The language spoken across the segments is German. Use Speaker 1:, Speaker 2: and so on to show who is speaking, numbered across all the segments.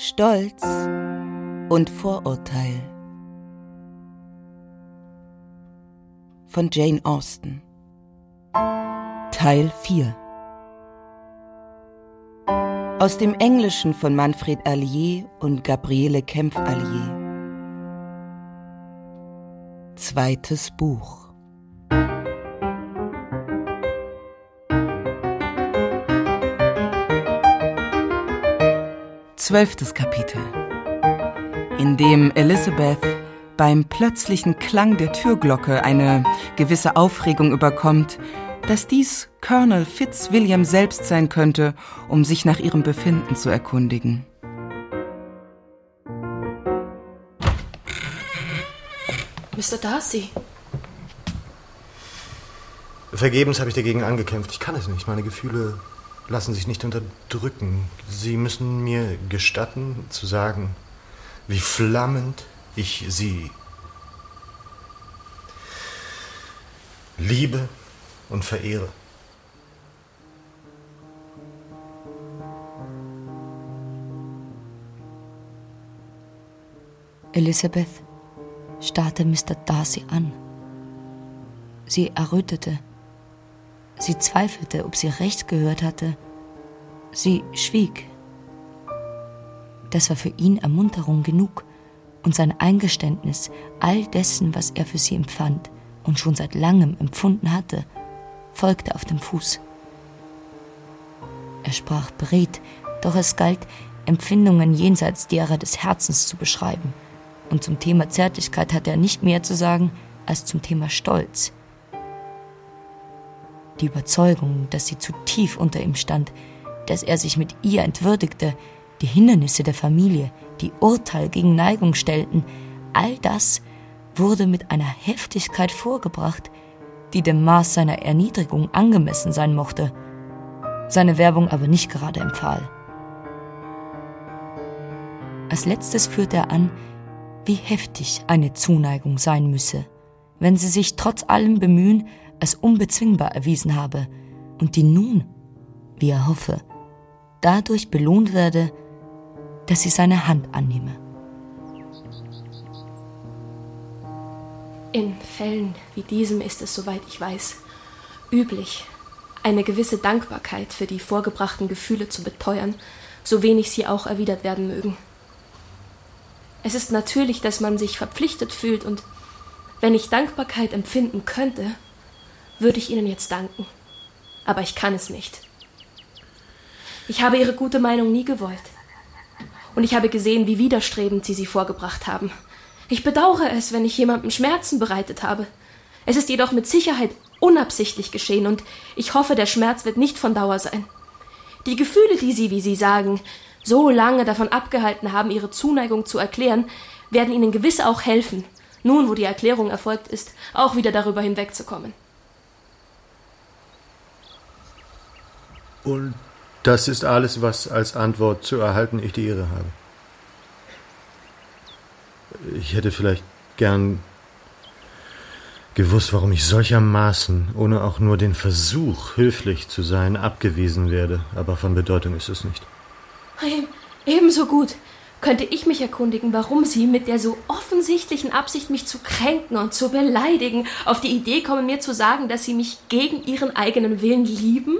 Speaker 1: Stolz und Vorurteil. Von Jane Austen. Teil 4 Aus dem Englischen von Manfred Allier und Gabriele Kempf-Allier. Zweites Buch Zwölftes Kapitel, in dem Elizabeth beim plötzlichen Klang der Türglocke eine gewisse Aufregung überkommt, dass dies Colonel Fitzwilliam selbst sein könnte, um sich nach ihrem Befinden zu erkundigen.
Speaker 2: Mr. Darcy.
Speaker 3: Vergebens habe ich dagegen angekämpft. Ich kann es nicht. Meine Gefühle lassen sich nicht unterdrücken. Sie müssen mir gestatten zu sagen, wie flammend ich Sie liebe und verehre.
Speaker 4: Elizabeth starrte Mr. Darcy an. Sie errötete. Sie zweifelte, ob sie recht gehört hatte. Sie schwieg. Das war für ihn Ermunterung genug und sein Eingeständnis all dessen, was er für sie empfand und schon seit langem empfunden hatte, folgte auf dem Fuß. Er sprach beredt, doch es galt, Empfindungen jenseits derer des Herzens zu beschreiben, und zum Thema Zärtlichkeit hatte er nicht mehr zu sagen als zum Thema Stolz. Die Überzeugung, dass sie zu tief unter ihm stand, dass er sich mit ihr entwürdigte, die Hindernisse der Familie, die Urteil gegen Neigung stellten, all das wurde mit einer Heftigkeit vorgebracht, die dem Maß seiner Erniedrigung angemessen sein mochte, seine Werbung aber nicht gerade empfahl. Als letztes führte er an, wie heftig eine Zuneigung sein müsse, wenn sie sich trotz allem Bemühen als unbezwingbar erwiesen habe und die nun, wie er hoffe, dadurch belohnt werde, dass sie seine Hand annehme.
Speaker 2: In Fällen wie diesem ist es, soweit ich weiß, üblich, eine gewisse Dankbarkeit für die vorgebrachten Gefühle zu beteuern, so wenig sie auch erwidert werden mögen. Es ist natürlich, dass man sich verpflichtet fühlt und wenn ich Dankbarkeit empfinden könnte, würde ich Ihnen jetzt danken. Aber ich kann es nicht. Ich habe Ihre gute Meinung nie gewollt. Und ich habe gesehen, wie widerstrebend Sie sie vorgebracht haben. Ich bedauere es, wenn ich jemandem Schmerzen bereitet habe. Es ist jedoch mit Sicherheit unabsichtlich geschehen und ich hoffe, der Schmerz wird nicht von Dauer sein. Die Gefühle, die Sie, wie Sie sagen, so lange davon abgehalten haben, Ihre Zuneigung zu erklären, werden Ihnen gewiss auch helfen, nun wo die Erklärung erfolgt ist, auch wieder darüber hinwegzukommen.
Speaker 3: Und das ist alles, was als Antwort zu erhalten ich die Ehre habe. Ich hätte vielleicht gern gewusst, warum ich solchermaßen, ohne auch nur den Versuch, höflich zu sein, abgewiesen werde, aber von Bedeutung ist es nicht.
Speaker 2: Ebenso gut könnte ich mich erkundigen, warum Sie mit der so offensichtlichen Absicht, mich zu kränken und zu beleidigen, auf die Idee kommen, mir zu sagen, dass Sie mich gegen Ihren eigenen Willen lieben?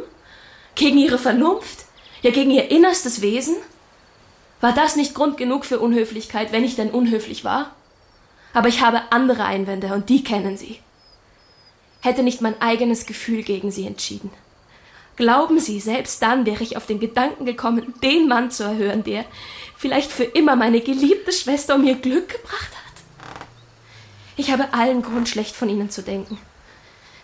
Speaker 2: Gegen ihre Vernunft? Ja, gegen ihr innerstes Wesen? War das nicht Grund genug für Unhöflichkeit, wenn ich denn unhöflich war? Aber ich habe andere Einwände und die kennen Sie. Hätte nicht mein eigenes Gefühl gegen Sie entschieden. Glauben Sie, selbst dann wäre ich auf den Gedanken gekommen, den Mann zu erhören, der vielleicht für immer meine geliebte Schwester um ihr Glück gebracht hat? Ich habe allen Grund, schlecht von Ihnen zu denken.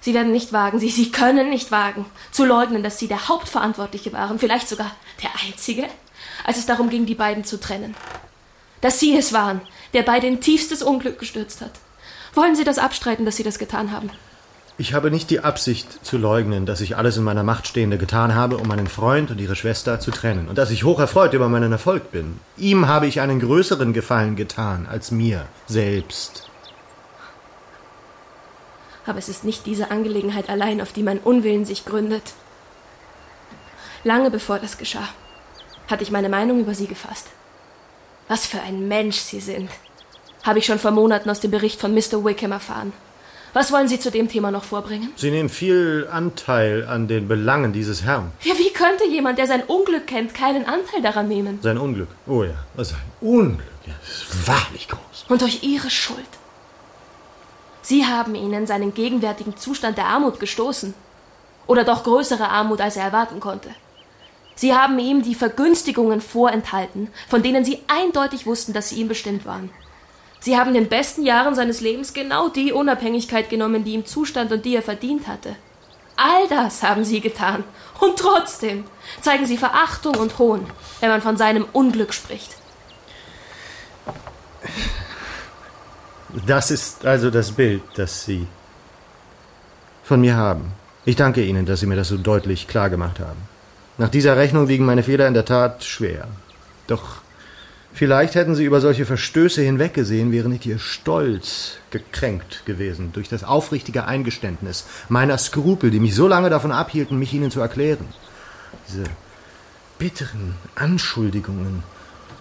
Speaker 2: Sie werden nicht wagen, Sie, Sie können nicht wagen, zu leugnen, dass Sie der Hauptverantwortliche waren, vielleicht sogar der Einzige, als es darum ging, die beiden zu trennen. Dass Sie es waren, der beide in tiefstes Unglück gestürzt hat. Wollen Sie das abstreiten, dass Sie das getan haben?
Speaker 3: Ich habe nicht die Absicht zu leugnen, dass ich alles in meiner Macht Stehende getan habe, um meinen Freund und ihre Schwester zu trennen, und dass ich hoch erfreut über meinen Erfolg bin. Ihm habe ich einen größeren Gefallen getan als mir selbst.
Speaker 2: Aber es ist nicht diese Angelegenheit allein, auf die mein Unwillen sich gründet. Lange bevor das geschah, hatte ich meine Meinung über sie gefasst. Was für ein Mensch Sie sind. Habe ich schon vor Monaten aus dem Bericht von Mr. Wickham erfahren. Was wollen Sie zu dem Thema noch vorbringen?
Speaker 3: Sie nehmen viel Anteil an den Belangen dieses Herrn.
Speaker 2: Ja, wie könnte jemand, der sein Unglück kennt, keinen Anteil daran nehmen?
Speaker 3: Sein Unglück. Oh ja, sein Unglück. Ja, das ist wahrlich groß.
Speaker 2: Und durch Ihre Schuld. Sie haben ihn in seinen gegenwärtigen Zustand der Armut gestoßen. Oder doch größere Armut, als er erwarten konnte. Sie haben ihm die Vergünstigungen vorenthalten, von denen Sie eindeutig wussten, dass sie ihm bestimmt waren. Sie haben in den besten Jahren seines Lebens genau die Unabhängigkeit genommen, die ihm zustand und die er verdient hatte. All das haben Sie getan. Und trotzdem zeigen Sie Verachtung und Hohn, wenn man von seinem Unglück spricht.
Speaker 3: Das ist also das Bild, das Sie von mir haben. Ich danke Ihnen, dass Sie mir das so deutlich klar gemacht haben. Nach dieser Rechnung wiegen meine Fehler in der Tat schwer. Doch Vielleicht hätten sie über solche Verstöße hinweggesehen, wäre nicht ihr Stolz gekränkt gewesen durch das aufrichtige Eingeständnis meiner Skrupel, die mich so lange davon abhielten, mich ihnen zu erklären. Diese bitteren Anschuldigungen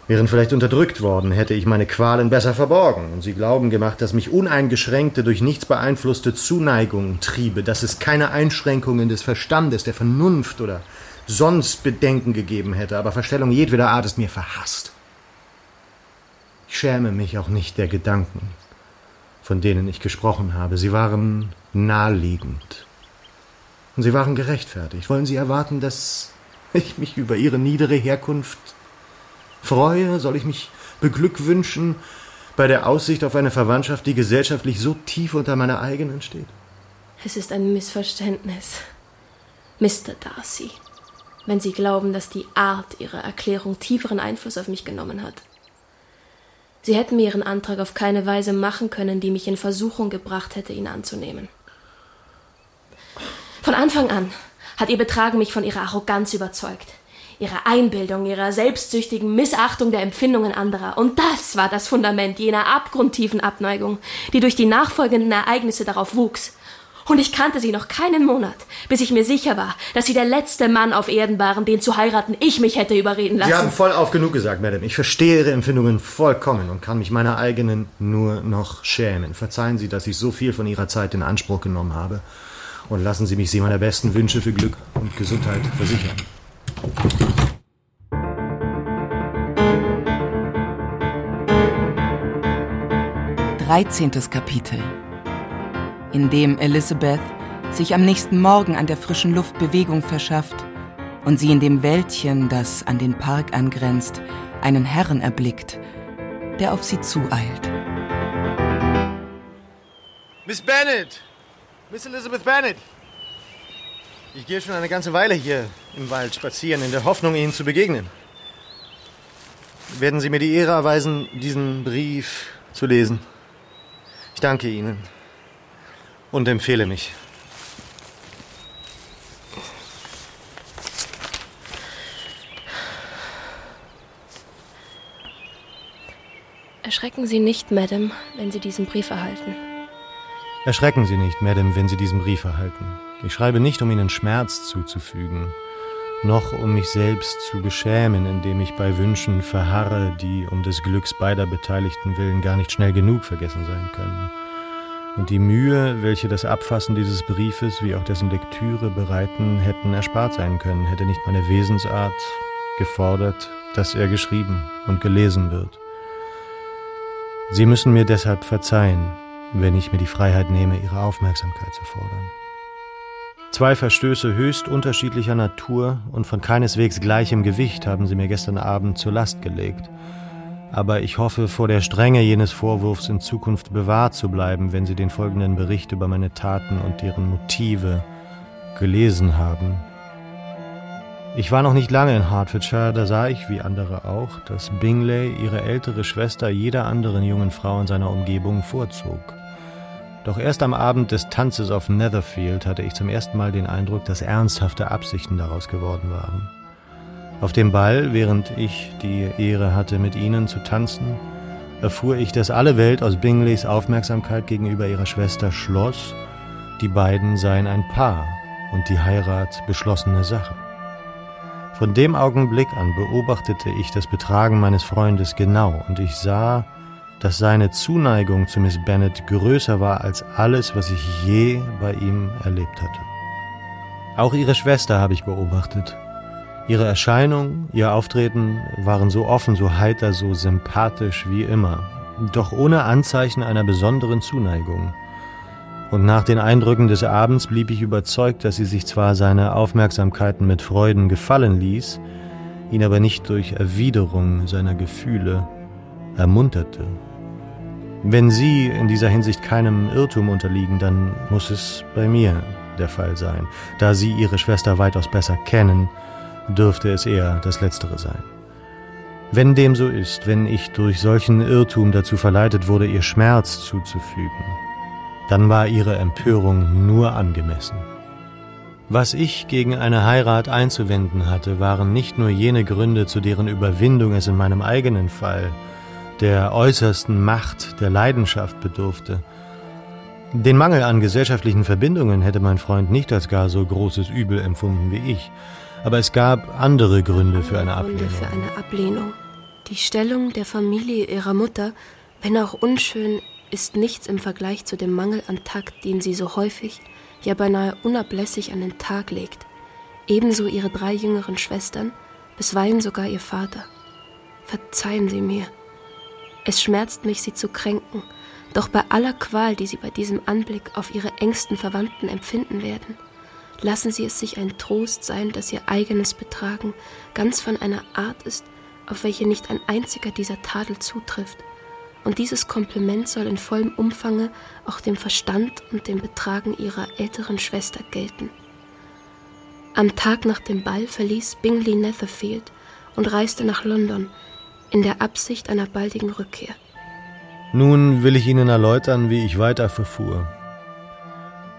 Speaker 3: wären vielleicht unterdrückt worden, hätte ich meine Qualen besser verborgen und sie glauben gemacht, dass mich uneingeschränkte, durch nichts beeinflusste Zuneigung triebe, dass es keine Einschränkungen des Verstandes, der Vernunft oder sonst Bedenken gegeben hätte, aber Verstellung jedweder Art ist mir verhasst. Ich schäme mich auch nicht der Gedanken, von denen ich gesprochen habe. Sie waren naheliegend. Und sie waren gerechtfertigt. Wollen Sie erwarten, dass ich mich über Ihre niedere Herkunft freue? Soll ich mich beglückwünschen bei der Aussicht auf eine Verwandtschaft, die gesellschaftlich so tief unter meiner eigenen steht?
Speaker 2: Es ist ein Missverständnis, Mr. Darcy, wenn Sie glauben, dass die Art Ihrer Erklärung tieferen Einfluss auf mich genommen hat. Sie hätten mir Ihren Antrag auf keine Weise machen können, die mich in Versuchung gebracht hätte, ihn anzunehmen. Von Anfang an hat Ihr Betragen mich von Ihrer Arroganz überzeugt, Ihrer Einbildung, Ihrer selbstsüchtigen Missachtung der Empfindungen anderer. Und das war das Fundament jener abgrundtiefen Abneigung, die durch die nachfolgenden Ereignisse darauf wuchs und ich kannte sie noch keinen Monat, bis ich mir sicher war, dass sie der letzte Mann auf Erden waren, den zu heiraten ich mich hätte überreden lassen.
Speaker 3: Sie haben voll auf genug gesagt, Madame. Ich verstehe Ihre Empfindungen vollkommen und kann mich meiner eigenen nur noch schämen. Verzeihen Sie, dass ich so viel von Ihrer Zeit in Anspruch genommen habe. Und lassen Sie mich Sie meiner besten Wünsche für Glück und Gesundheit versichern.
Speaker 1: Dreizehntes Kapitel in dem Elizabeth sich am nächsten Morgen an der frischen Luft Bewegung verschafft und sie in dem Wäldchen, das an den Park angrenzt, einen Herrn erblickt, der auf sie zueilt.
Speaker 3: Miss Bennet! Miss Elizabeth Bennet! Ich gehe schon eine ganze Weile hier im Wald spazieren, in der Hoffnung, Ihnen zu begegnen. Werden Sie mir die Ehre erweisen, diesen Brief zu lesen? Ich danke Ihnen und empfehle mich.
Speaker 2: Erschrecken Sie nicht, Madame, wenn Sie diesen Brief erhalten.
Speaker 3: Erschrecken Sie nicht, Madame, wenn Sie diesen Brief erhalten. Ich schreibe nicht, um Ihnen Schmerz zuzufügen, noch um mich selbst zu beschämen, indem ich bei Wünschen verharre, die um des Glücks beider Beteiligten willen gar nicht schnell genug vergessen sein können. Und die Mühe, welche das Abfassen dieses Briefes wie auch dessen Lektüre bereiten, hätten erspart sein können, hätte nicht meine Wesensart gefordert, dass er geschrieben und gelesen wird. Sie müssen mir deshalb verzeihen, wenn ich mir die Freiheit nehme, Ihre Aufmerksamkeit zu fordern. Zwei Verstöße höchst unterschiedlicher Natur und von keineswegs gleichem Gewicht haben Sie mir gestern Abend zur Last gelegt – aber ich hoffe, vor der Strenge jenes Vorwurfs in Zukunft bewahrt zu bleiben, wenn Sie den folgenden Bericht über meine Taten und deren Motive gelesen haben. Ich war noch nicht lange in Hertfordshire, da sah ich, wie andere auch, dass Bingley ihre ältere Schwester jeder anderen jungen Frau in seiner Umgebung vorzog. Doch erst am Abend des Tanzes auf Netherfield hatte ich zum ersten Mal den Eindruck, dass ernsthafte Absichten daraus geworden waren. Auf dem Ball, während ich die Ehre hatte, mit ihnen zu tanzen, erfuhr ich, dass alle Welt aus Bingleys Aufmerksamkeit gegenüber ihrer Schwester schloss, die beiden seien ein Paar und die Heirat beschlossene Sache. Von dem Augenblick an beobachtete ich das Betragen meines Freundes genau und ich sah, dass seine Zuneigung zu Miss Bennet größer war als alles, was ich je bei ihm erlebt hatte. Auch ihre Schwester habe ich beobachtet. Ihre Erscheinung, ihr Auftreten waren so offen, so heiter, so sympathisch wie immer, doch ohne Anzeichen einer besonderen Zuneigung. Und nach den Eindrücken des Abends blieb ich überzeugt, dass sie sich zwar seine Aufmerksamkeiten mit Freuden gefallen ließ, ihn aber nicht durch Erwiderung seiner Gefühle ermunterte. Wenn Sie in dieser Hinsicht keinem Irrtum unterliegen, dann muss es bei mir der Fall sein. Da Sie Ihre Schwester weitaus besser kennen, dürfte es eher das Letztere sein. Wenn dem so ist, wenn ich durch solchen Irrtum dazu verleitet wurde, ihr Schmerz zuzufügen, dann war ihre Empörung nur angemessen. Was ich gegen eine Heirat einzuwenden hatte, waren nicht nur jene Gründe, zu deren Überwindung es in meinem eigenen Fall der äußersten Macht der Leidenschaft bedurfte. Den Mangel an gesellschaftlichen Verbindungen hätte mein Freund nicht als gar so großes Übel empfunden wie ich, aber es gab andere Gründe für eine Ablehnung.
Speaker 2: Gründe für eine Ablehnung. Die Stellung der Familie ihrer Mutter, wenn auch unschön, ist nichts im Vergleich zu dem Mangel an Takt, den sie so häufig, ja beinahe unablässig an den Tag legt. Ebenso ihre drei jüngeren Schwestern, bisweilen sogar ihr Vater. Verzeihen Sie mir. Es schmerzt mich, sie zu kränken, doch bei aller Qual, die sie bei diesem Anblick auf ihre engsten Verwandten empfinden werden, lassen Sie es sich ein Trost sein, dass Ihr eigenes Betragen ganz von einer Art ist, auf welche nicht ein einziger dieser Tadel zutrifft. Und dieses Kompliment soll in vollem Umfange auch dem Verstand und dem Betragen Ihrer älteren Schwester gelten. Am Tag nach dem Ball verließ Bingley Netherfield und reiste nach London in der Absicht einer baldigen Rückkehr.
Speaker 3: Nun will ich Ihnen erläutern, wie ich weiter verfuhr.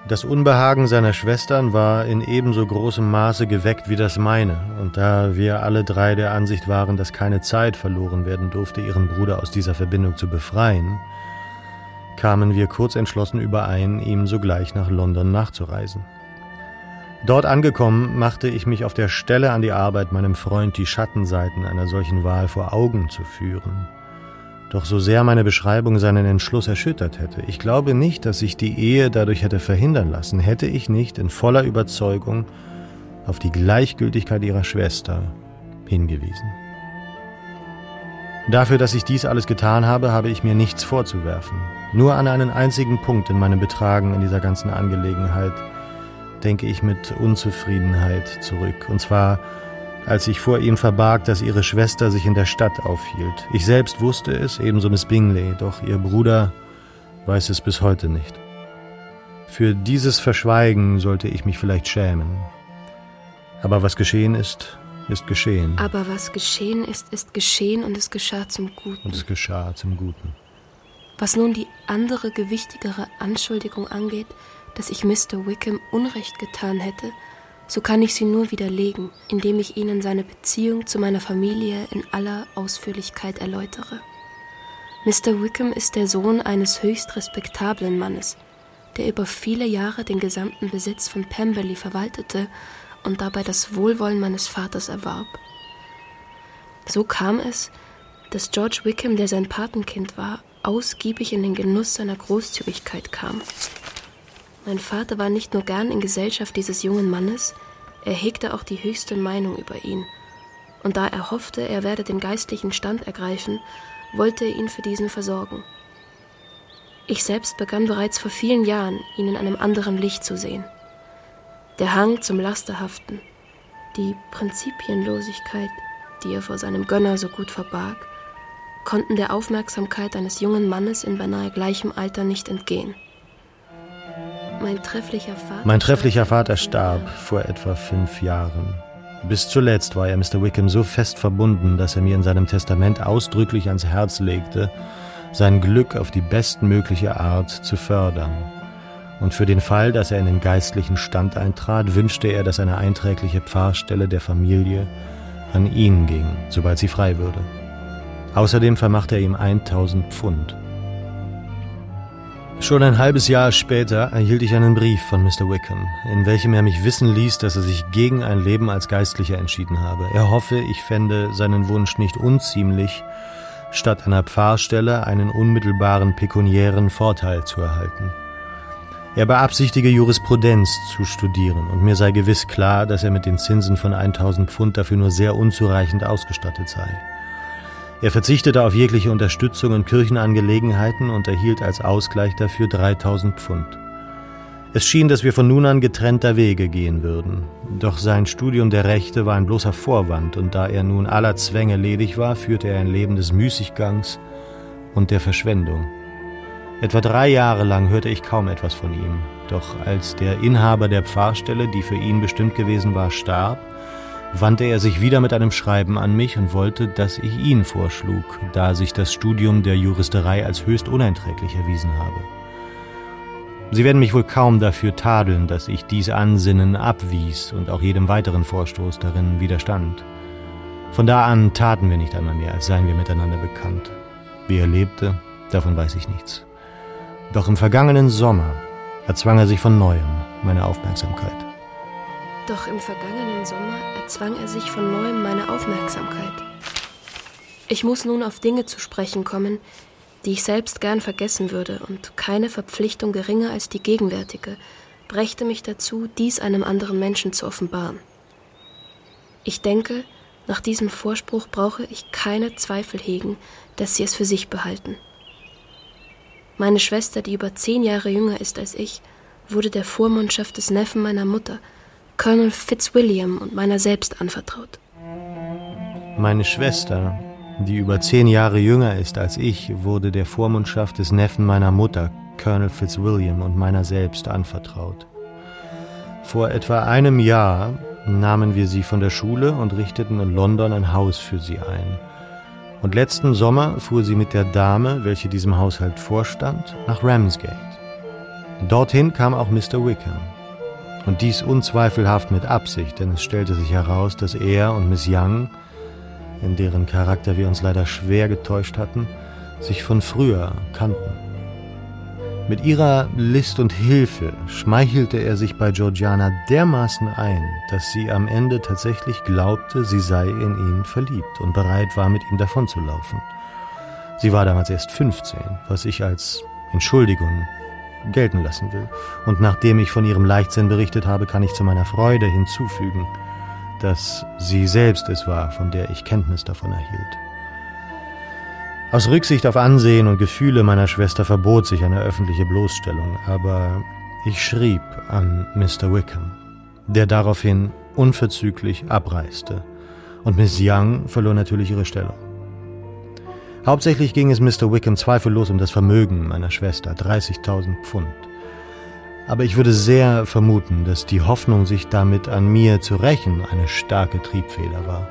Speaker 3: Das Unbehagen seiner Schwestern war in ebenso großem Maße geweckt wie das meine, und da wir alle drei der Ansicht waren, dass keine Zeit verloren werden durfte, ihren Bruder aus dieser Verbindung zu befreien, kamen wir kurz entschlossen überein, ihm sogleich nach London nachzureisen. Dort angekommen, machte ich mich auf der Stelle an die Arbeit, meinem Freund die Schattenseiten einer solchen Wahl vor Augen zu führen. Doch so sehr meine Beschreibung seinen Entschluss erschüttert hätte, ich glaube nicht, dass sich die Ehe dadurch hätte verhindern lassen, hätte ich nicht in voller Überzeugung auf die Gleichgültigkeit ihrer Schwester hingewiesen. Dafür, dass ich dies alles getan habe, habe ich mir nichts vorzuwerfen. Nur an einen einzigen Punkt in meinem Betragen in dieser ganzen Angelegenheit denke ich mit Unzufriedenheit zurück. Und zwar als ich vor ihm verbarg, dass ihre Schwester sich in der Stadt aufhielt. Ich selbst wusste es, ebenso Miss Bingley, doch ihr Bruder weiß es bis heute nicht. Für dieses Verschweigen sollte ich mich vielleicht schämen. Aber was geschehen ist, ist geschehen.
Speaker 2: Aber was geschehen ist, ist geschehen und es geschah zum Guten.
Speaker 3: Und es geschah zum Guten.
Speaker 2: Was nun die andere gewichtigere Anschuldigung angeht, dass ich Mr. Wickham Unrecht getan hätte, so kann ich sie nur widerlegen, indem ich Ihnen seine Beziehung zu meiner Familie in aller Ausführlichkeit erläutere. Mr. Wickham ist der Sohn eines höchst respektablen Mannes, der über viele Jahre den gesamten Besitz von Pemberley verwaltete und dabei das Wohlwollen meines Vaters erwarb. So kam es, dass George Wickham, der sein Patenkind war, ausgiebig in den Genuss seiner Großzügigkeit kam. Mein Vater war nicht nur gern in Gesellschaft dieses jungen Mannes, er hegte auch die höchste Meinung über ihn. Und da er hoffte, er werde den geistlichen Stand ergreifen, wollte er ihn für diesen versorgen. Ich selbst begann bereits vor vielen Jahren, ihn in einem anderen Licht zu sehen. Der Hang zum Lasterhaften, die Prinzipienlosigkeit, die er vor seinem Gönner so gut verbarg, konnten der Aufmerksamkeit eines jungen Mannes in beinahe gleichem Alter nicht entgehen. Mein trefflicher Vater,
Speaker 3: mein trefflicher Vater starb vor etwa fünf Jahren. Bis zuletzt war er Mr. Wickham so fest verbunden, dass er mir in seinem Testament ausdrücklich ans Herz legte, sein Glück auf die bestmögliche Art zu fördern. Und für den Fall, dass er in den geistlichen Stand eintrat, wünschte er, dass eine einträgliche Pfarrstelle der Familie an ihn ging, sobald sie frei würde. Außerdem vermachte er ihm 1000 Pfund. Schon ein halbes Jahr später erhielt ich einen Brief von Mr. Wickham, in welchem er mich wissen ließ, dass er sich gegen ein Leben als Geistlicher entschieden habe. Er hoffe, ich fände seinen Wunsch nicht unziemlich, statt einer Pfarrstelle einen unmittelbaren pekuniären Vorteil zu erhalten. Er beabsichtige Jurisprudenz zu studieren und mir sei gewiss klar, dass er mit den Zinsen von 1000 Pfund dafür nur sehr unzureichend ausgestattet sei. Er verzichtete auf jegliche Unterstützung in Kirchenangelegenheiten und erhielt als Ausgleich dafür 3000 Pfund. Es schien, dass wir von nun an getrennter Wege gehen würden. Doch sein Studium der Rechte war ein bloßer Vorwand, und da er nun aller Zwänge ledig war, führte er ein Leben des Müßiggangs und der Verschwendung. Etwa drei Jahre lang hörte ich kaum etwas von ihm, doch als der Inhaber der Pfarrstelle, die für ihn bestimmt gewesen war, starb, wandte er sich wieder mit einem Schreiben an mich und wollte, dass ich ihn vorschlug, da sich das Studium der Juristerei als höchst uneinträglich erwiesen habe. Sie werden mich wohl kaum dafür tadeln, dass ich dies Ansinnen abwies und auch jedem weiteren Vorstoß darin widerstand. Von da an taten wir nicht einmal mehr, als seien wir miteinander bekannt. Wie er lebte, davon weiß ich nichts. Doch im vergangenen Sommer erzwang er sich von neuem meine Aufmerksamkeit.
Speaker 2: Doch im vergangenen Sommer erzwang er sich von neuem meine Aufmerksamkeit. Ich muss nun auf Dinge zu sprechen kommen, die ich selbst gern vergessen würde, und keine Verpflichtung geringer als die gegenwärtige brächte mich dazu, dies einem anderen Menschen zu offenbaren. Ich denke, nach diesem Vorspruch brauche ich keine Zweifel hegen, dass sie es für sich behalten. Meine Schwester, die über zehn Jahre jünger ist als ich, wurde der Vormundschaft des Neffen meiner Mutter, Colonel Fitzwilliam und meiner selbst anvertraut.
Speaker 3: Meine Schwester, die über zehn Jahre jünger ist als ich, wurde der Vormundschaft des Neffen meiner Mutter, Colonel Fitzwilliam und meiner selbst anvertraut. Vor etwa einem Jahr nahmen wir sie von der Schule und richteten in London ein Haus für sie ein – und letzten Sommer fuhr sie mit der Dame, welche diesem Haushalt vorstand, nach Ramsgate. Dorthin kam auch Mr. Wickham. Und dies unzweifelhaft mit Absicht, denn es stellte sich heraus, dass er und Miss Young, in deren Charakter wir uns leider schwer getäuscht hatten, sich von früher kannten. Mit ihrer List und Hilfe schmeichelte er sich bei Georgiana dermaßen ein, dass sie am Ende tatsächlich glaubte, sie sei in ihn verliebt und bereit war, mit ihm davonzulaufen. Sie war damals erst 15, was ich als Entschuldigung gelten lassen will. Und nachdem ich von ihrem Leichtsinn berichtet habe, kann ich zu meiner Freude hinzufügen, dass sie selbst es war, von der ich Kenntnis davon erhielt. Aus Rücksicht auf Ansehen und Gefühle meiner Schwester verbot sich eine öffentliche Bloßstellung, aber ich schrieb an Mr. Wickham, der daraufhin unverzüglich abreiste, und Miss Young verlor natürlich ihre Stellung. Hauptsächlich ging es Mr. Wickham zweifellos um das Vermögen meiner Schwester, 30.000 Pfund. Aber ich würde sehr vermuten, dass die Hoffnung, sich damit an mir zu rächen, eine starke Triebfeder war.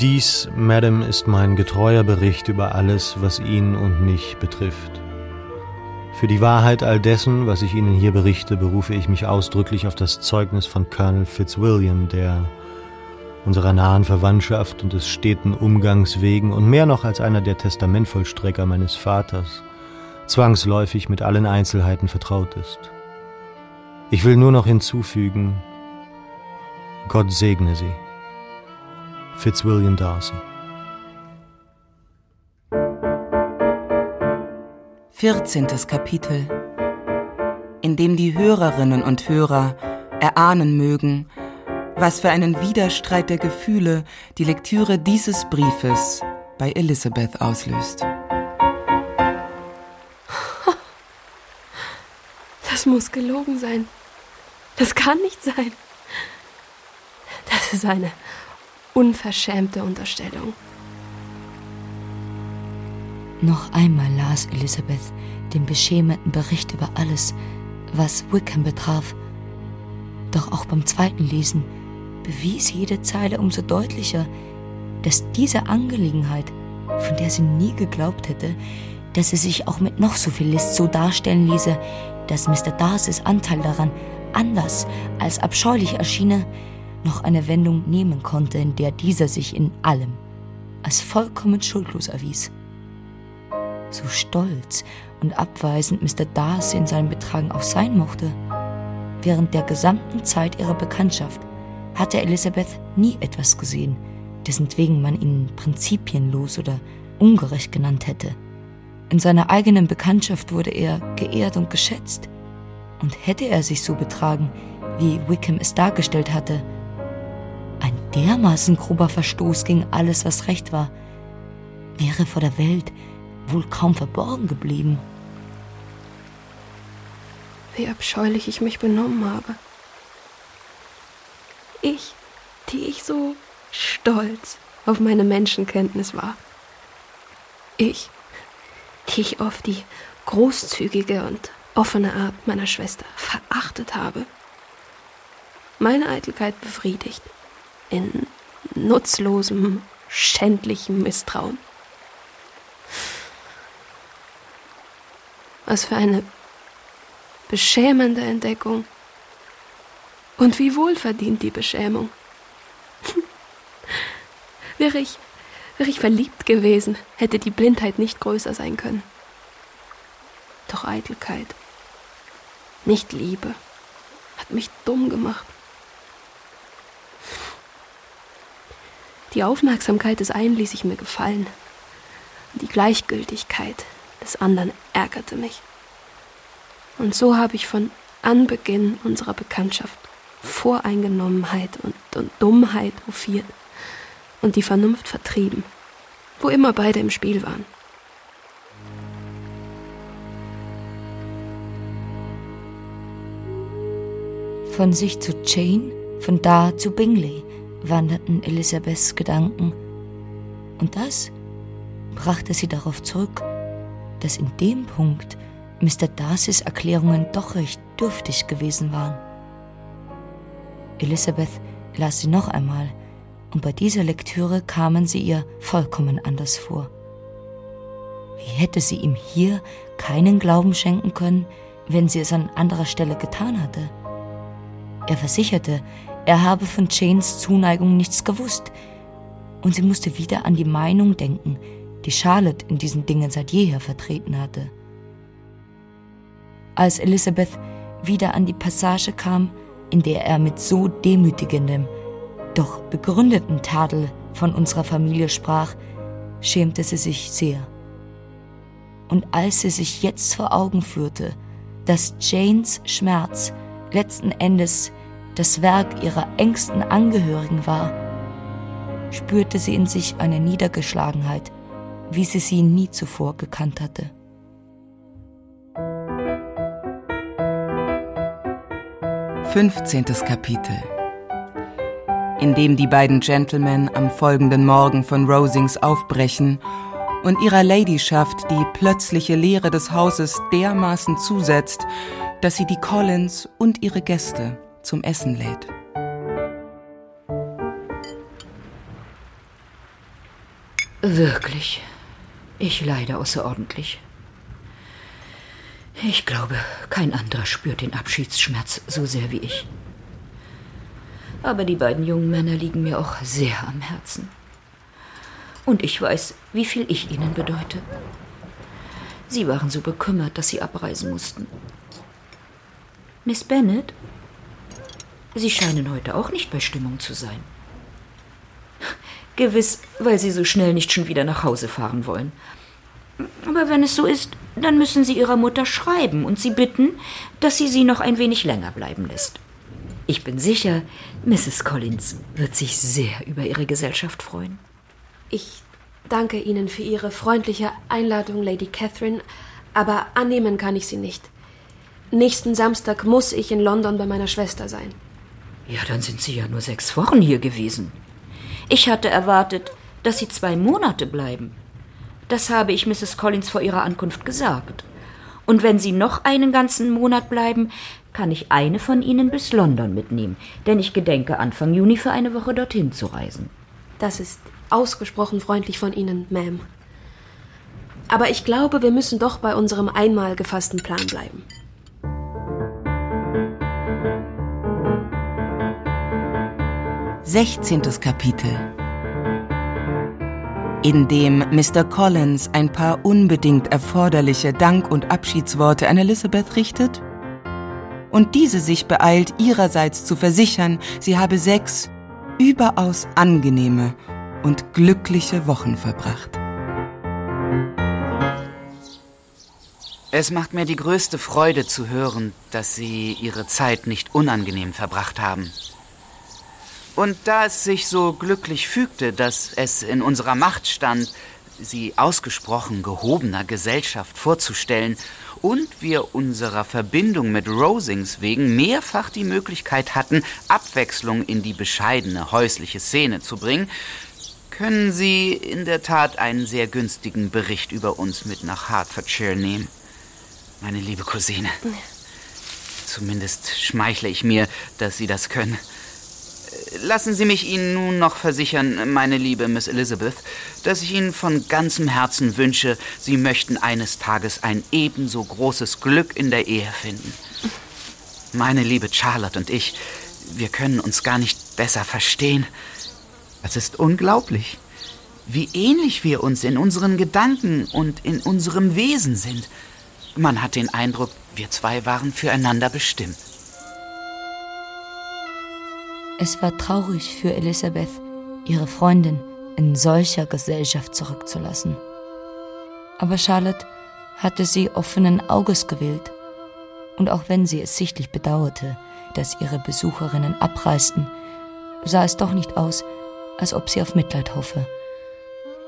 Speaker 3: Dies, Madame, ist mein getreuer Bericht über alles, was ihn und mich betrifft. Für die Wahrheit all dessen, was ich Ihnen hier berichte, berufe ich mich ausdrücklich auf das Zeugnis von Colonel Fitzwilliam, der unserer nahen Verwandtschaft und des steten Umgangs wegen und mehr noch als einer der Testamentvollstrecker meines Vaters zwangsläufig mit allen Einzelheiten vertraut ist. Ich will nur noch hinzufügen, Gott segne Sie. Fitzwilliam Darcy.
Speaker 1: Vierzehntes Kapitel, in dem die Hörerinnen und Hörer erahnen mögen, was für einen Widerstreit der Gefühle die Lektüre dieses Briefes bei Elizabeth auslöst.
Speaker 2: Das muss gelogen sein. Das kann nicht sein. Das ist eine unverschämte Unterstellung.
Speaker 4: Noch einmal las Elisabeth den beschämenden Bericht über alles, was Wickham betraf. Doch auch beim zweiten Lesen bewies jede Zeile umso deutlicher, dass diese Angelegenheit, von der sie nie geglaubt hätte, dass sie sich auch mit noch so viel List so darstellen ließe, dass Mr. Darcys Anteil daran anders als abscheulich erschiene, noch eine Wendung nehmen konnte, in der dieser sich in allem als vollkommen schuldlos erwies. So stolz und abweisend Mr. Darcy in seinem Betragen auch sein mochte, während der gesamten Zeit ihrer Bekanntschaft hatte Elisabeth nie etwas gesehen, dessentwegen man ihn prinzipienlos oder ungerecht genannt hätte. In seiner eigenen Bekanntschaft wurde er geehrt und geschätzt. Und hätte er sich so betragen, wie Wickham es dargestellt hatte, ein dermaßen grober Verstoß gegen alles, was recht war, wäre vor der Welt wohl kaum verborgen geblieben.
Speaker 2: Wie abscheulich ich mich benommen habe. Ich, die ich so stolz auf meine Menschenkenntnis war. Ich, die ich oft die großzügige und offene Art meiner Schwester verachtet habe. Meine Eitelkeit befriedigt in nutzlosem, schändlichem Misstrauen. Was für eine beschämende Entdeckung. Und wie wohlverdient die Beschämung. wäre ich, wäre ich verliebt gewesen, hätte die Blindheit nicht größer sein können. Doch Eitelkeit, nicht Liebe, hat mich dumm gemacht. Die Aufmerksamkeit des einen ließ ich mir gefallen. Die Gleichgültigkeit des anderen ärgerte mich. Und so habe ich von Anbeginn unserer Bekanntschaft Voreingenommenheit und, und Dummheit hofiert und die Vernunft vertrieben, wo immer beide im Spiel waren.
Speaker 4: Von sich zu Jane, von da zu Bingley wanderten Elisabeths Gedanken. Und das brachte sie darauf zurück, dass in dem Punkt Mr. Darcys Erklärungen doch recht dürftig gewesen waren. Elisabeth las sie noch einmal, und bei dieser Lektüre kamen sie ihr vollkommen anders vor. Wie hätte sie ihm hier keinen Glauben schenken können, wenn sie es an anderer Stelle getan hatte? Er versicherte, er habe von Janes Zuneigung nichts gewusst, und sie musste wieder an die Meinung denken, die Charlotte in diesen Dingen seit jeher vertreten hatte. Als Elizabeth wieder an die Passage kam, in der er mit so demütigendem, doch begründeten Tadel von unserer Familie sprach, schämte sie sich sehr. Und als sie sich jetzt vor Augen führte, dass Janes Schmerz letzten Endes das Werk ihrer engsten Angehörigen war, spürte sie in sich eine Niedergeschlagenheit, wie sie sie nie zuvor gekannt hatte.
Speaker 1: 15. Kapitel in dem die beiden Gentlemen am folgenden Morgen von Rosings aufbrechen und ihrer Ladyschaft die plötzliche Leere des Hauses dermaßen zusetzt, dass sie die Collins und ihre Gäste zum Essen lädt.
Speaker 5: Wirklich, ich leide außerordentlich. Ich glaube, kein anderer spürt den Abschiedsschmerz so sehr wie ich. Aber die beiden jungen Männer liegen mir auch sehr am Herzen. Und ich weiß, wie viel ich ihnen bedeute. Sie waren so bekümmert, dass sie abreisen mussten. Miss Bennet, Sie scheinen heute auch nicht bei Stimmung zu sein. Gewiss, weil Sie so schnell nicht schon wieder nach Hause fahren wollen. Aber wenn es so ist, dann müssen Sie Ihrer Mutter schreiben und sie bitten, dass sie sie noch ein wenig länger bleiben lässt. Ich bin sicher, Mrs. Collins wird sich sehr über Ihre Gesellschaft freuen.
Speaker 2: Ich danke Ihnen für Ihre freundliche Einladung, Lady Catherine, aber annehmen kann ich sie nicht. Nächsten Samstag muss ich in London bei meiner Schwester sein.
Speaker 5: Ja, dann sind Sie ja nur sechs Wochen hier gewesen. Ich hatte erwartet, dass Sie zwei Monate bleiben. Das habe ich Mrs. Collins vor ihrer Ankunft gesagt. Und wenn Sie noch einen ganzen Monat bleiben, kann ich eine von Ihnen bis London mitnehmen, denn ich gedenke Anfang Juni für eine Woche dorthin zu reisen.
Speaker 2: Das ist ausgesprochen freundlich von Ihnen, Ma'am. Aber ich glaube, wir müssen doch bei unserem einmal gefassten Plan bleiben.
Speaker 1: Sechzehntes Kapitel in dem Mr. Collins ein paar unbedingt erforderliche Dank- und Abschiedsworte an Elizabeth richtet und diese sich beeilt, ihrerseits zu versichern, sie habe sechs überaus angenehme und glückliche Wochen verbracht.
Speaker 6: Es macht mir die größte Freude zu hören, dass Sie Ihre Zeit nicht unangenehm verbracht haben. Und da es sich so glücklich fügte, dass es in unserer Macht stand, Sie ausgesprochen gehobener Gesellschaft vorzustellen und wir unserer Verbindung mit Rosings wegen mehrfach die Möglichkeit hatten, Abwechslung in die bescheidene häusliche Szene zu bringen, können Sie in der Tat einen sehr günstigen Bericht über uns mit nach Hertfordshire nehmen meine liebe Cousine. Zumindest schmeichle ich mir, dass Sie das können. Lassen Sie mich Ihnen nun noch versichern, meine liebe Miss Elizabeth, dass ich Ihnen von ganzem Herzen wünsche, Sie möchten eines Tages ein ebenso großes Glück in der Ehe finden. Meine liebe Charlotte und ich, wir können uns gar nicht besser verstehen. Es ist unglaublich, wie ähnlich wir uns in unseren Gedanken und in unserem Wesen sind. Man hat den Eindruck, wir zwei waren füreinander bestimmt.
Speaker 4: Es war traurig für Elisabeth, ihre Freundin in solcher Gesellschaft zurückzulassen. Aber Charlotte hatte sie offenen Auges gewählt. Und auch wenn sie es sichtlich bedauerte, dass ihre Besucherinnen abreisten, sah es doch nicht aus, als ob sie auf Mitleid hoffe.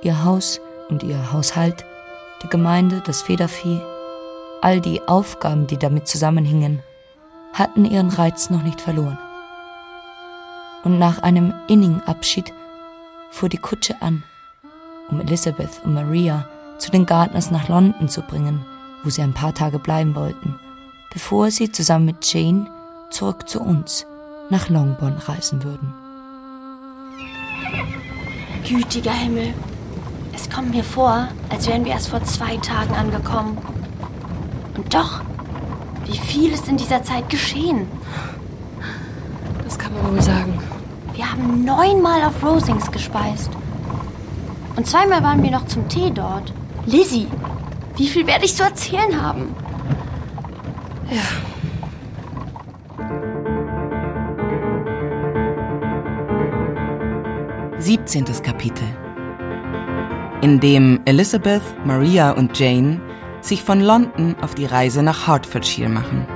Speaker 4: Ihr Haus und ihr Haushalt, die Gemeinde, das Federvieh, all die Aufgaben, die damit zusammenhingen, hatten ihren Reiz noch nicht verloren. Und nach einem innigen Abschied fuhr die Kutsche an, um Elizabeth und Maria zu den Gardners nach London zu bringen, wo sie ein paar Tage bleiben wollten, bevor sie zusammen mit Jane zurück zu uns nach Longbourn reisen würden.
Speaker 2: Gütiger Himmel, es kommt mir vor, als wären wir erst vor zwei Tagen angekommen. Und doch, wie viel ist in dieser Zeit geschehen?
Speaker 7: Das kann man wohl sagen.
Speaker 2: Wir haben neunmal auf Rosings gespeist. Und zweimal waren wir noch zum Tee dort. Lizzie, wie viel werde ich zu erzählen haben?
Speaker 7: Ja.
Speaker 1: Siebzehntes Kapitel in dem Elizabeth, Maria und Jane sich von London auf die Reise nach Hertfordshire machen.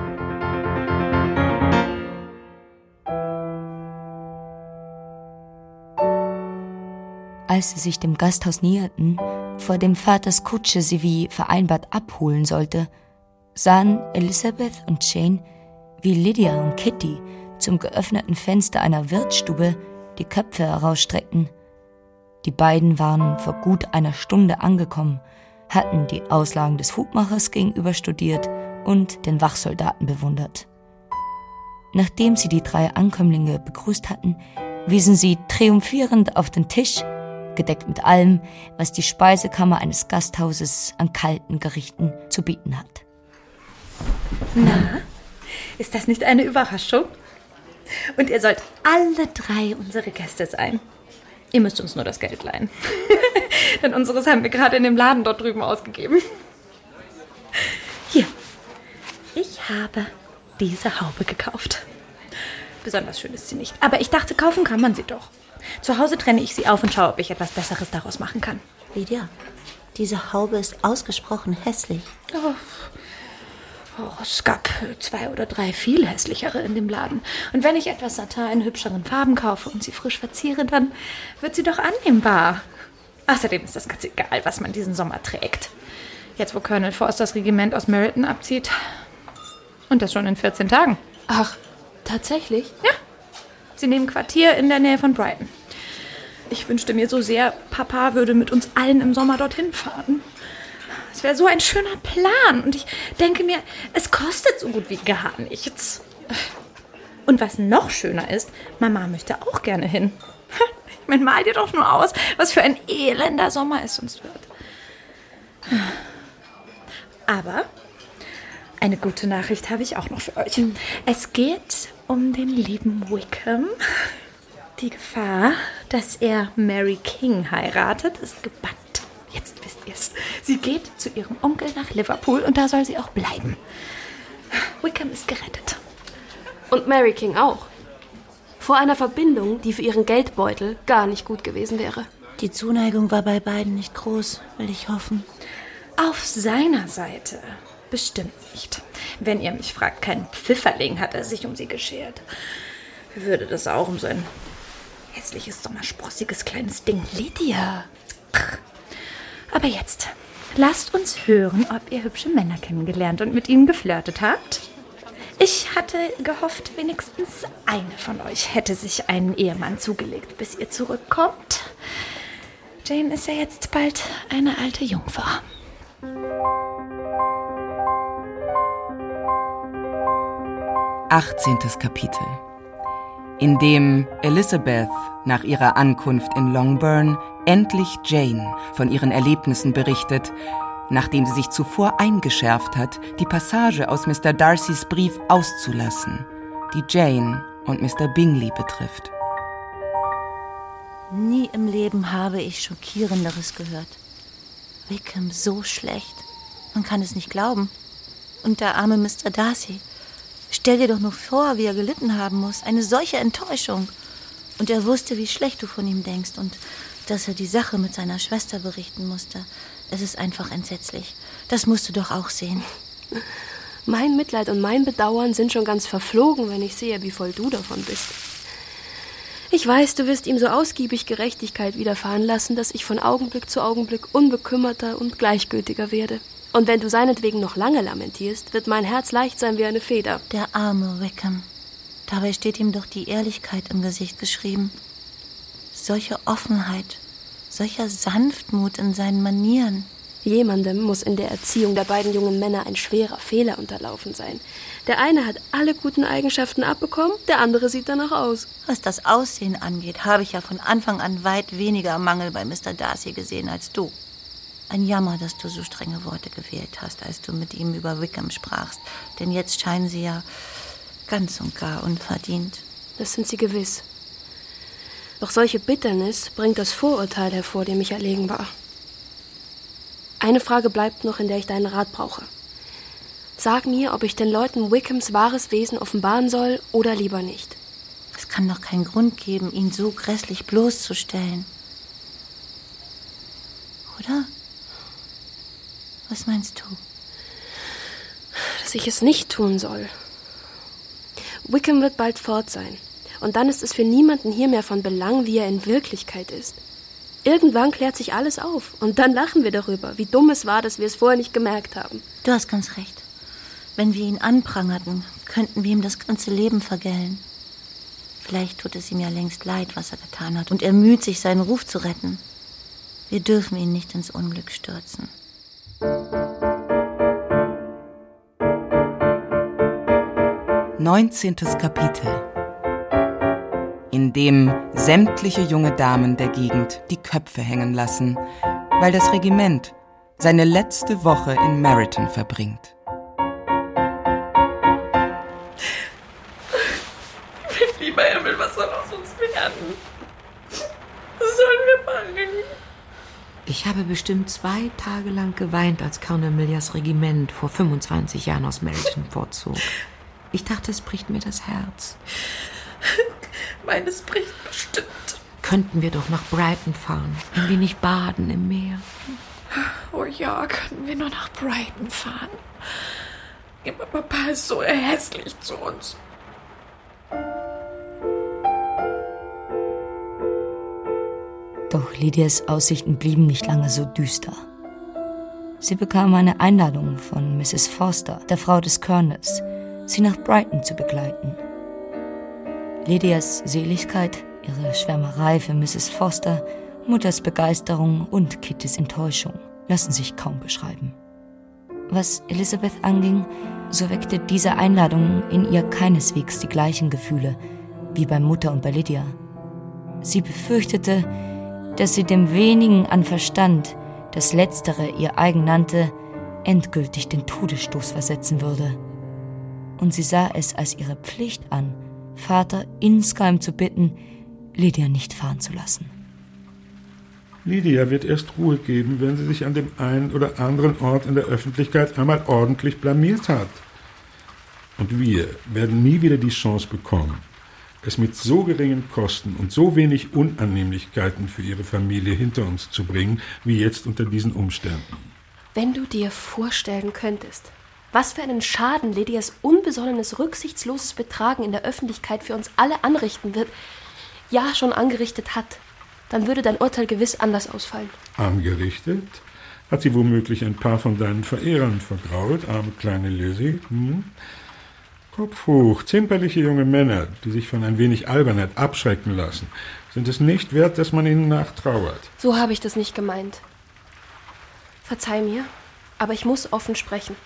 Speaker 4: Als sie sich dem Gasthaus näherten, vor dem Vaters Kutsche sie wie vereinbart abholen sollte, sahen Elizabeth und Jane, wie Lydia und Kitty zum geöffneten Fenster einer Wirtsstube die Köpfe herausstreckten. Die beiden waren vor gut einer Stunde angekommen hatten die Auslagen des Hubmachers gegenüber studiert und den Wachsoldaten bewundert. Nachdem sie die drei Ankömmlinge begrüßt hatten, wiesen sie triumphierend auf den Tisch, gedeckt mit allem, was die Speisekammer eines Gasthauses an kalten Gerichten zu bieten hat.
Speaker 8: Na, ist das nicht eine Überraschung? Und ihr sollt alle drei unsere Gäste sein. Ihr müsst uns nur das Geld leihen. Denn unseres haben wir gerade in dem Laden dort drüben ausgegeben. Hier. Ich habe diese Haube gekauft. Besonders schön ist sie nicht. Aber ich dachte, kaufen kann man sie doch. Zu Hause trenne ich sie auf und schaue, ob ich etwas Besseres daraus machen kann.
Speaker 9: Lydia, diese Haube ist ausgesprochen hässlich.
Speaker 8: Oh. Oh, es gab zwei oder drei viel hässlichere in dem Laden. Und wenn ich etwas Satin in hübscheren Farben kaufe und sie frisch verziere, dann wird sie doch annehmbar. Außerdem ist das ganz egal, was man diesen Sommer trägt. Jetzt, wo Colonel Forst das Regiment aus Meriton abzieht. Und das schon in 14 Tagen.
Speaker 2: Ach, tatsächlich?
Speaker 8: Ja. Sie nehmen Quartier in der Nähe von Brighton. Ich wünschte mir so sehr, Papa würde mit uns allen im Sommer dorthin fahren. Es wäre so ein schöner Plan. Und ich denke mir, es kostet so gut wie gar nichts. Und was noch schöner ist, Mama möchte auch gerne hin. Ich meine, mal dir doch nur aus, was für ein elender Sommer es uns wird. Aber eine gute Nachricht habe ich auch noch für euch. Es geht um den lieben Wickham. Die Gefahr, dass er Mary King heiratet, ist gebannt. Jetzt wisst ihr's. Sie geht zu ihrem Onkel nach Liverpool und da soll sie auch bleiben. Wickham ist gerettet.
Speaker 2: Und Mary King auch. Vor einer Verbindung, die für ihren Geldbeutel gar nicht gut gewesen wäre.
Speaker 9: Die Zuneigung war bei beiden nicht groß, will ich hoffen.
Speaker 8: Auf seiner Seite Bestimmt nicht. Wenn ihr mich fragt, kein Pfifferling hat er sich um sie geschert. Würde das auch um so ein hässliches, sommersprossiges kleines Ding. Lydia! Aber jetzt, lasst uns hören, ob ihr hübsche Männer kennengelernt und mit ihnen geflirtet habt. Ich hatte gehofft, wenigstens eine von euch hätte sich einen Ehemann zugelegt, bis ihr zurückkommt. Jane ist ja jetzt bald eine alte Jungfrau.
Speaker 1: 18. Kapitel, in dem Elizabeth nach ihrer Ankunft in Longburn endlich Jane von ihren Erlebnissen berichtet, nachdem sie sich zuvor eingeschärft hat, die Passage aus Mr. Darcys Brief auszulassen, die Jane und Mr. Bingley betrifft.
Speaker 9: Nie im Leben habe ich Schockierenderes gehört. Wickham so schlecht. Man kann es nicht glauben. Und der arme Mr. Darcy. Stell dir doch nur vor, wie er gelitten haben muss. Eine solche Enttäuschung. Und er wusste, wie schlecht du von ihm denkst und dass er die Sache mit seiner Schwester berichten musste. Es ist einfach entsetzlich. Das musst du doch auch sehen.
Speaker 2: Mein Mitleid und mein Bedauern sind schon ganz verflogen, wenn ich sehe, wie voll du davon bist. Ich weiß, du wirst ihm so ausgiebig Gerechtigkeit widerfahren lassen, dass ich von Augenblick zu Augenblick unbekümmerter und gleichgültiger werde. Und wenn du seinetwegen noch lange lamentierst, wird mein Herz leicht sein wie eine Feder.
Speaker 9: Der arme Wickham. Dabei steht ihm doch die Ehrlichkeit im Gesicht geschrieben. Solche Offenheit, solcher Sanftmut in seinen Manieren.
Speaker 2: Jemandem muss in der Erziehung der beiden jungen Männer ein schwerer Fehler unterlaufen sein. Der eine hat alle guten Eigenschaften abbekommen, der andere sieht danach aus.
Speaker 9: Was das Aussehen angeht, habe ich ja von Anfang an weit weniger Mangel bei Mr. Darcy gesehen als du. Ein Jammer, dass du so strenge Worte gewählt hast, als du mit ihm über Wickham sprachst. Denn jetzt scheinen sie ja ganz und gar unverdient.
Speaker 2: Das sind sie gewiss. Doch solche Bitternis bringt das Vorurteil hervor, dem ich erlegen war. Eine Frage bleibt noch, in der ich deinen Rat brauche. Sag mir, ob ich den Leuten Wickhams wahres Wesen offenbaren soll oder lieber nicht.
Speaker 9: Es kann doch keinen Grund geben, ihn so grässlich bloßzustellen. Oder? Was meinst du?
Speaker 2: Dass ich es nicht tun soll. Wickham wird bald fort sein. Und dann ist es für niemanden hier mehr von Belang, wie er in Wirklichkeit ist. Irgendwann klärt sich alles auf und dann lachen wir darüber, wie dumm es war, dass wir es vorher nicht gemerkt haben.
Speaker 9: Du hast ganz recht. Wenn wir ihn anprangerten, könnten wir ihm das ganze Leben vergällen. Vielleicht tut es ihm ja längst leid, was er getan hat, und er müht sich, seinen Ruf zu retten. Wir dürfen ihn nicht ins Unglück stürzen.
Speaker 1: Neunzehntes Kapitel in dem sämtliche junge Damen der Gegend die Köpfe hängen lassen, weil das Regiment seine letzte Woche in Meryton verbringt.
Speaker 7: Lieber Himmel, was soll aus uns werden? Was sollen wir machen?
Speaker 5: Ich habe bestimmt zwei Tage lang geweint, als Colonel Millias Regiment vor 25 Jahren aus Meryton vorzog. Ich dachte, es bricht mir das Herz.
Speaker 7: Meines bricht bestimmt.
Speaker 5: Könnten wir doch nach Brighton fahren, ein wenig baden im Meer.
Speaker 7: Oh ja, könnten wir nur nach Brighton fahren. Aber Papa ist so hässlich zu uns.
Speaker 4: Doch Lydias Aussichten blieben nicht lange so düster. Sie bekam eine Einladung von Mrs. Forster, der Frau des Colonels, sie nach Brighton zu begleiten. Lydias Seligkeit, ihre Schwärmerei für Mrs. Foster, Mutters Begeisterung und Kittys Enttäuschung lassen sich kaum beschreiben. Was Elizabeth anging, so weckte diese Einladung in ihr keineswegs die gleichen Gefühle wie bei Mutter und bei Lydia. Sie befürchtete, dass sie dem wenigen an Verstand, das letztere ihr eigen nannte, endgültig den Todesstoß versetzen würde. Und sie sah es als ihre Pflicht an, Vater insgeheim zu bitten, Lydia nicht fahren zu lassen.
Speaker 10: Lydia wird erst Ruhe geben, wenn sie sich an dem einen oder anderen Ort in der Öffentlichkeit einmal ordentlich blamiert hat. Und wir werden nie wieder die Chance bekommen, es mit so geringen Kosten und so wenig Unannehmlichkeiten für ihre Familie hinter uns zu bringen, wie jetzt unter diesen Umständen.
Speaker 2: Wenn du dir vorstellen könntest, was für einen Schaden Lydias unbesonnenes, rücksichtsloses Betragen in der Öffentlichkeit für uns alle anrichten wird, ja schon angerichtet hat, dann würde dein Urteil gewiss anders ausfallen.
Speaker 10: Angerichtet? Hat sie womöglich ein paar von deinen Verehrern vergrault, arme kleine Lizzie? Hm? Kopf hoch, zimperliche junge Männer, die sich von ein wenig Albernheit abschrecken lassen, sind es nicht wert, dass man ihnen nachtrauert.
Speaker 2: So habe ich das nicht gemeint. Verzeih mir, aber ich muss offen sprechen.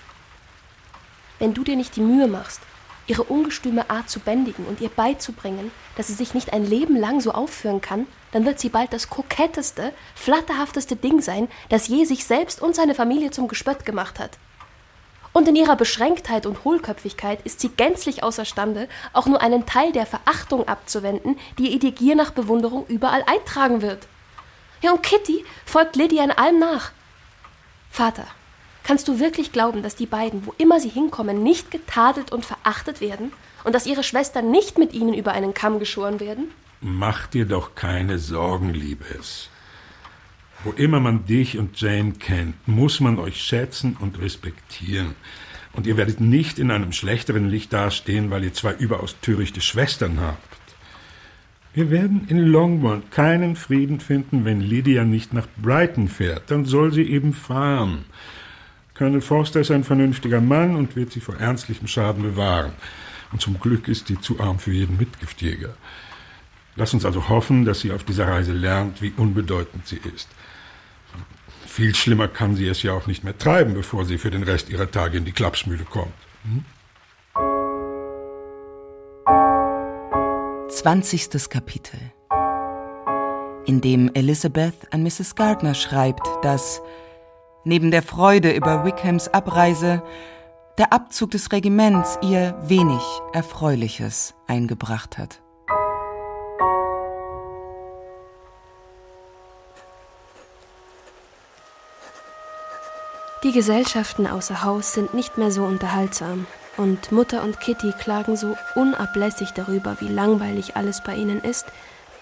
Speaker 2: Wenn du dir nicht die Mühe machst, ihre ungestüme Art zu bändigen und ihr beizubringen, dass sie sich nicht ein Leben lang so aufführen kann, dann wird sie bald das koketteste, flatterhafteste Ding sein, das je sich selbst und seine Familie zum Gespött gemacht hat. Und in ihrer Beschränktheit und Hohlköpfigkeit ist sie gänzlich außerstande, auch nur einen Teil der Verachtung abzuwenden, die ihr die Gier nach Bewunderung überall eintragen wird. Ja, und Kitty folgt Lydia in allem nach. Vater, kannst du wirklich glauben, dass die beiden, wo immer sie hinkommen, nicht getadelt und verachtet werden und dass ihre Schwestern nicht mit ihnen über einen Kamm geschoren werden?
Speaker 10: Mach dir doch keine Sorgen, Liebes. Wo immer man dich und Jane kennt, muss man euch schätzen und respektieren. Und ihr werdet nicht in einem schlechteren Licht dastehen, weil ihr zwei überaus törichte Schwestern habt. Wir werden in Longbourn keinen Frieden finden, wenn Lydia nicht nach Brighton fährt. Dann soll sie eben fahren. Colonel Forster ist ein vernünftiger Mann und wird sie vor ernstlichem Schaden bewahren. Und zum Glück ist sie zu arm für jeden Mitgiftjäger. Lass uns also hoffen, dass sie auf dieser Reise lernt, wie unbedeutend sie ist. Viel schlimmer kann sie es ja auch nicht mehr treiben, bevor sie für den Rest ihrer Tage in die Klapsmühle kommt. Hm?
Speaker 1: 20. Kapitel in dem Elizabeth an Mrs. Gardner schreibt, dass neben der Freude über Wickhams Abreise der Abzug des Regiments ihr wenig Erfreuliches eingebracht hat.
Speaker 2: Die Gesellschaften außer Haus sind nicht mehr so unterhaltsam, und Mutter und Kitty klagen so unablässig darüber, wie langweilig alles bei ihnen ist,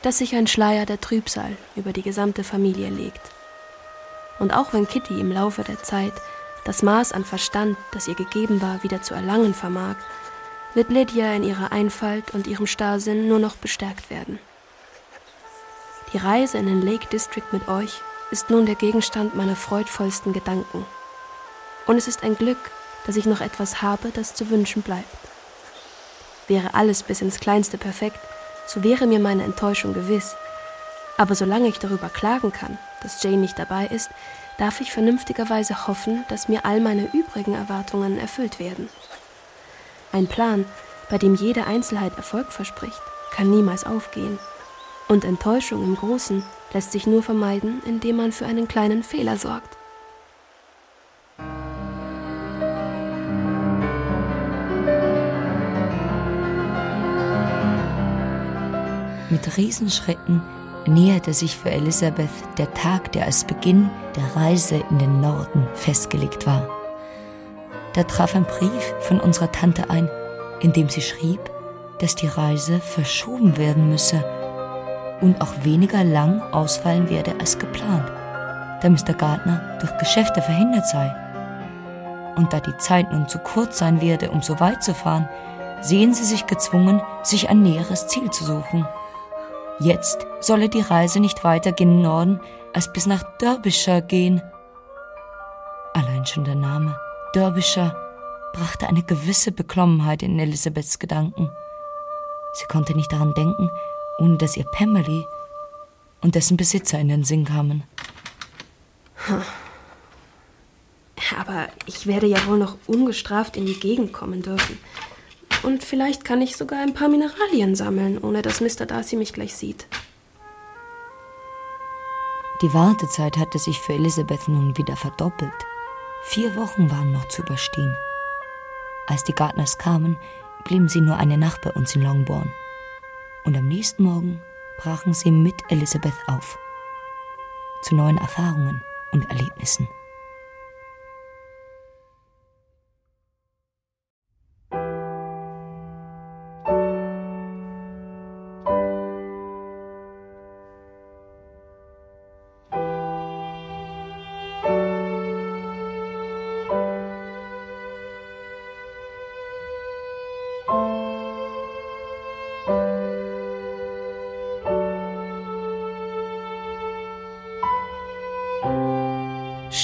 Speaker 2: dass sich ein Schleier der Trübsal über die gesamte Familie legt. Und auch wenn Kitty im Laufe der Zeit das Maß an Verstand, das ihr gegeben war, wieder zu erlangen vermag, wird Lydia in ihrer Einfalt und ihrem Starrsinn nur noch bestärkt werden. Die Reise in den Lake District mit euch ist nun der Gegenstand meiner freudvollsten Gedanken. Und es ist ein Glück, dass ich noch etwas habe, das zu wünschen bleibt. Wäre alles bis ins Kleinste perfekt, so wäre mir meine Enttäuschung gewiss. Aber solange ich darüber klagen kann, dass Jane nicht dabei ist, darf ich vernünftigerweise hoffen, dass mir all meine übrigen Erwartungen erfüllt werden. Ein Plan, bei dem jede Einzelheit Erfolg verspricht, kann niemals aufgehen. Und Enttäuschung im Großen lässt sich nur vermeiden, indem man für einen kleinen Fehler sorgt.
Speaker 4: Mit Riesenschritten näherte sich für Elisabeth der Tag, der als Beginn der Reise in den Norden festgelegt war. Da traf ein Brief von unserer Tante ein, in dem sie schrieb, dass die Reise verschoben werden müsse und auch weniger lang ausfallen werde als geplant, da Mr. Gardner durch Geschäfte verhindert sei. Und da die Zeit nun zu kurz sein werde, um so weit zu fahren, sehen sie sich gezwungen, sich ein näheres Ziel zu suchen. Jetzt solle die Reise nicht weiter gen Norden als bis nach Derbyshire gehen. Allein schon der Name Derbyshire brachte eine gewisse Beklommenheit in Elisabeths Gedanken. Sie konnte nicht daran denken, ohne dass ihr Pemberley und dessen Besitzer in den Sinn kamen.
Speaker 2: Aber ich werde ja wohl noch ungestraft in die Gegend kommen dürfen. Und vielleicht kann ich sogar ein paar Mineralien sammeln, ohne dass Mr. Darcy mich gleich sieht.
Speaker 4: Die Wartezeit hatte sich für Elizabeth nun wieder verdoppelt. Vier Wochen waren noch zu überstehen. Als die Gardners kamen, blieben sie nur eine Nacht bei uns in Longbourn. Und am nächsten Morgen brachen sie mit Elizabeth auf. Zu neuen Erfahrungen und Erlebnissen.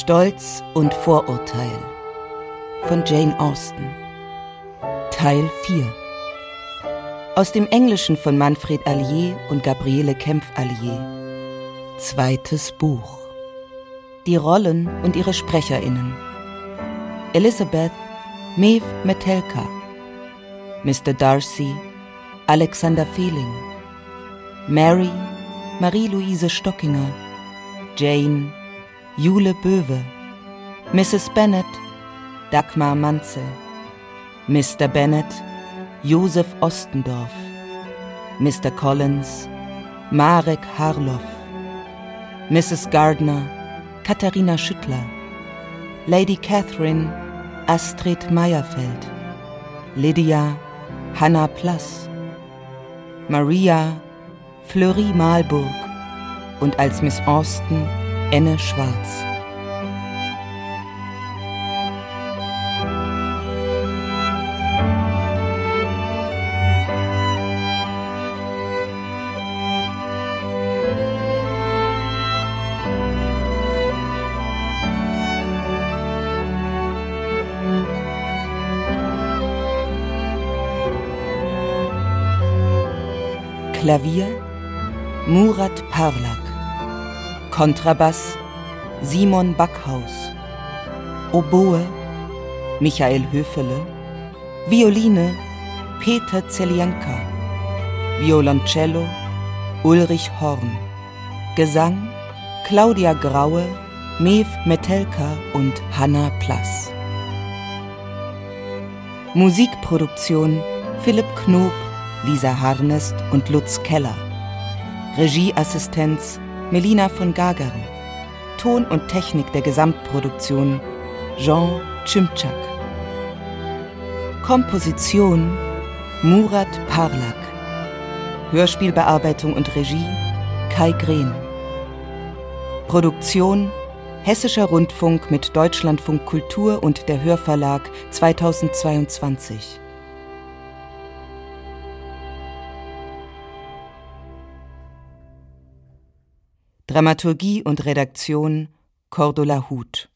Speaker 1: Stolz und Vorurteil. Von Jane Austen. Teil 4 Aus dem Englischen von Manfred Allier und Gabriele Kempf-Allier. Zweites Buch. Die Rollen und ihre SprecherInnen. Elizabeth Maeve Metelka. Mr. Darcy Alexander Fehling. Mary Marie-Louise Stockinger. Jane Jule Böwe, Mrs. Bennet, Dagmar Manzel, Mr. Bennet, Josef Ostendorf, Mr. Collins, Marek Harloff, Mrs. Gardner, Katharina Schüttler, Lady Catherine, Astrid Meyerfeld, Lydia, Hannah Plass, Maria, Fleury Malburg und als Miss Austen Enne Schwarz. Klavier Murat Parlak Kontrabass Simon Backhaus, Oboe Michael Höfele, Violine Peter Zelienka, Violoncello Ulrich Horn, Gesang Claudia Graue, Mev Metelka und Hanna Plass. Musikproduktion Philipp Knob, Lisa Harnest und Lutz Keller. Regieassistenz Melina von Gagern. Ton und Technik der Gesamtproduktion Jean Chimchak. Komposition Murat Parlak. Hörspielbearbeitung und Regie Kai Green. Produktion Hessischer Rundfunk mit Deutschlandfunk Kultur und der Hörverlag 2022. Dramaturgie und Redaktion Cordula Huth